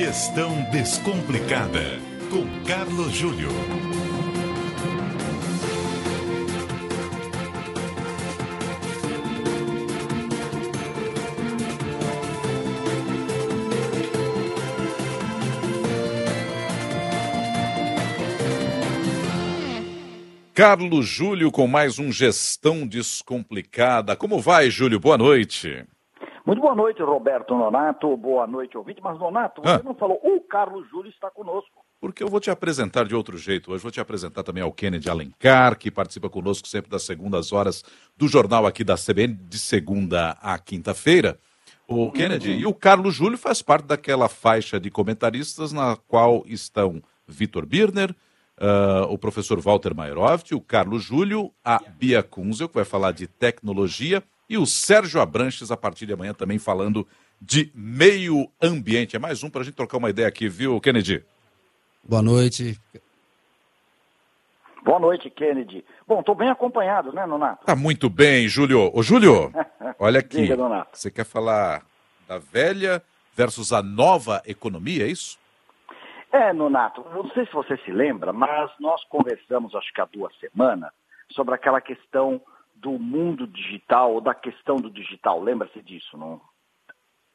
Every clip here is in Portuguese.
Gestão Descomplicada, com Carlos Júlio. Carlos Júlio com mais um Gestão Descomplicada. Como vai, Júlio? Boa noite. Muito boa noite, Roberto Nonato. Boa noite, ouvinte. Mas, Nonato, você ah. não falou, o Carlos Júlio está conosco. Porque eu vou te apresentar de outro jeito. Hoje vou te apresentar também ao Kennedy Alencar, que participa conosco sempre das segundas horas do jornal aqui da CBN, de segunda a quinta-feira. O uhum. Kennedy e o Carlos Júlio faz parte daquela faixa de comentaristas na qual estão Vitor Birner, uh, o professor Walter Mairoft, o Carlos Júlio, a Bia Kunzel, que vai falar de tecnologia, e o Sérgio Abranches, a partir de amanhã, também falando de meio ambiente. É mais um para a gente trocar uma ideia aqui, viu, Kennedy? Boa noite. Boa noite, Kennedy. Bom, estou bem acompanhado, né, Nonato? Tá muito bem, Júlio. Ô, Júlio, olha aqui. Diga, Nonato. Você quer falar da velha versus a nova economia, é isso? É, Nonato, não sei se você se lembra, mas nós conversamos, acho que há duas semanas, sobre aquela questão do mundo digital, ou da questão do digital. Lembra-se disso, não?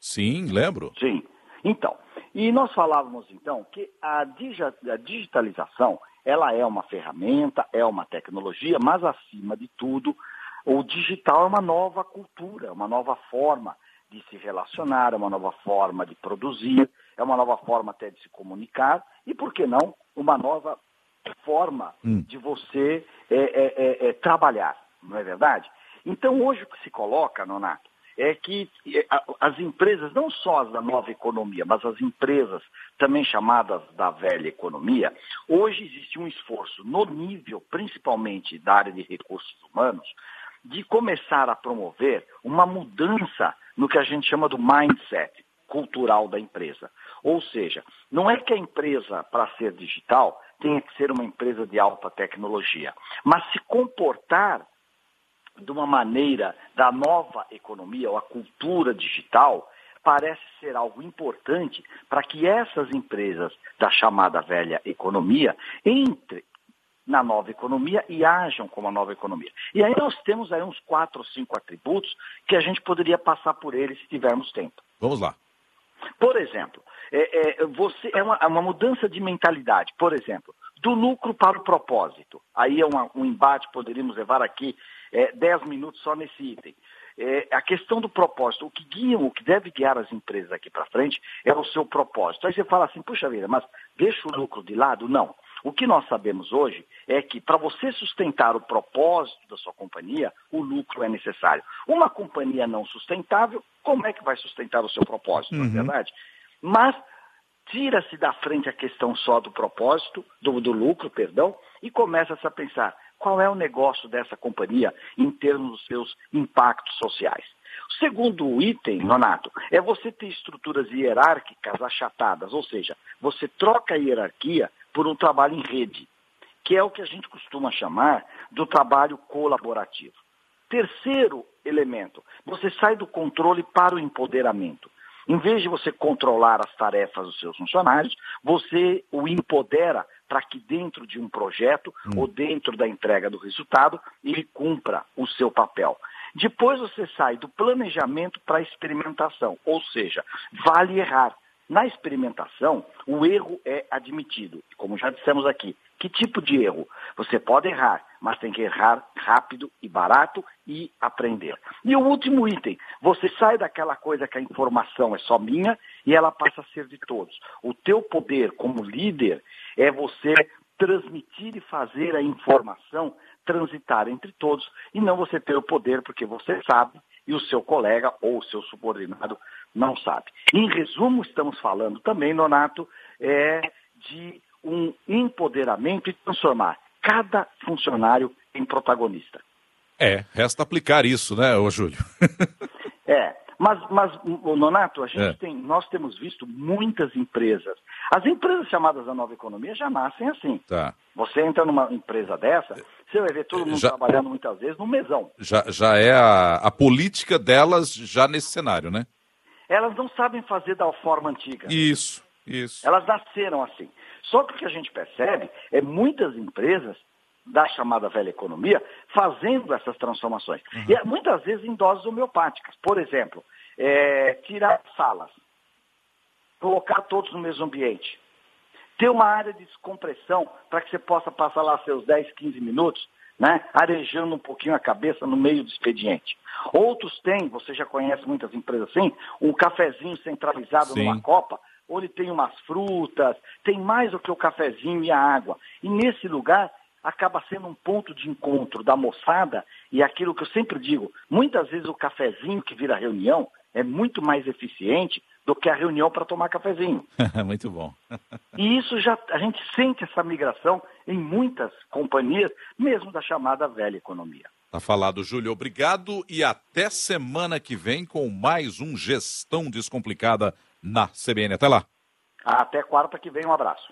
Sim, lembro. Sim. Então, e nós falávamos então que a, digitalização, ela é uma ferramenta, é uma tecnologia, mas acima de tudo, o digital é uma nova cultura, uma nova forma de se relacionar, é uma nova forma de produzir, é uma nova forma até de se comunicar e, por que não, uma nova forma hum. de você é, é, é, é, trabalhar, não é verdade? Então, hoje o que se coloca, Nonato, é que é, as empresas, não só as da nova economia, mas as empresas também chamadas da velha economia, hoje existe um esforço no nível, principalmente da área de recursos humanos, de começar a promover uma mudança no que a gente chama do mindset cultural da empresa. Ou seja, não é que a empresa, para ser digital, tenha que ser uma empresa de alta tecnologia, mas se comportar de uma maneira da nova economia ou a cultura digital parece ser algo importante para que essas empresas da chamada velha economia entrem na nova economia e ajam como a nova economia. E aí nós temos aí uns quatro ou cinco atributos que a gente poderia passar por eles se tivermos tempo. Vamos lá. Por exemplo, é, é, você, é uma, é uma, mudança de mentalidade. Por exemplo, do lucro para o propósito. Aí é uma, um embate, poderíamos levar aqui é, dez minutos só nesse item. É, a questão do propósito, o que guia, o que deve guiar as empresas aqui para frente é o seu propósito. Aí você fala assim, puxa vida, mas deixa o lucro de lado? Não. O que nós sabemos hoje é que para você sustentar o propósito da sua companhia, o lucro é necessário. Uma companhia não sustentável, como é que vai sustentar o seu propósito, uhum. não é verdade? Mas tira-se da frente a questão só do propósito, do, do lucro, perdão, e começa-se a pensar qual é o negócio dessa companhia em termos dos seus impactos sociais. O segundo item, Nonato, é você ter estruturas hierárquicas achatadas, ou seja, você troca a hierarquia por um trabalho em rede, que é o que a gente costuma chamar do trabalho colaborativo. Terceiro elemento, você sai do controle para o empoderamento. Em vez de você controlar as tarefas dos seus funcionários, você o empodera para que dentro de um projeto hum. ou dentro da entrega do resultado, ele cumpra o seu papel. Depois você sai do planejamento para a experimentação, ou seja, vale errar. Na experimentação, o erro é admitido, como já dissemos aqui. Que tipo de erro? Você pode errar, mas tem que errar rápido e barato e aprender. E o último item, você sai daquela coisa que a informação é só minha e ela passa a ser de todos. O teu poder como líder é você transmitir e fazer a informação transitar entre todos e não você ter o poder porque você sabe e o seu colega ou o seu subordinado não sabe. Em resumo, estamos falando também, Nonato, é, de um empoderamento e transformar cada funcionário em protagonista. É, resta aplicar isso, né, ô Júlio? é, mas, mas Nonato, a gente é. tem, nós temos visto muitas empresas. As empresas chamadas da nova economia já nascem assim. Tá. Você entra numa empresa dessa, você vai ver todo mundo já, trabalhando muitas vezes no mesão. Já, já é a, a política delas já nesse cenário, né? Elas não sabem fazer da forma antiga. Isso. Isso. Elas nasceram assim. Só que o que a gente percebe é muitas empresas da chamada velha economia fazendo essas transformações. Uhum. E muitas vezes em doses homeopáticas. Por exemplo, é, tirar salas, colocar todos no mesmo ambiente, ter uma área de descompressão para que você possa passar lá seus 10, 15 minutos, né, arejando um pouquinho a cabeça no meio do expediente. Outros têm, você já conhece muitas empresas assim, um cafezinho centralizado Sim. numa copa, onde tem umas frutas, tem mais do que o cafezinho e a água. E nesse lugar acaba sendo um ponto de encontro da moçada e aquilo que eu sempre digo, muitas vezes o cafezinho que vira reunião é muito mais eficiente do que a reunião para tomar cafezinho. muito bom. e isso já a gente sente essa migração em muitas companhias, mesmo da chamada velha economia. Tá falado, Júlio. Obrigado e até semana que vem com mais um Gestão Descomplicada na CBN. Até lá. Até quarta que vem. Um abraço.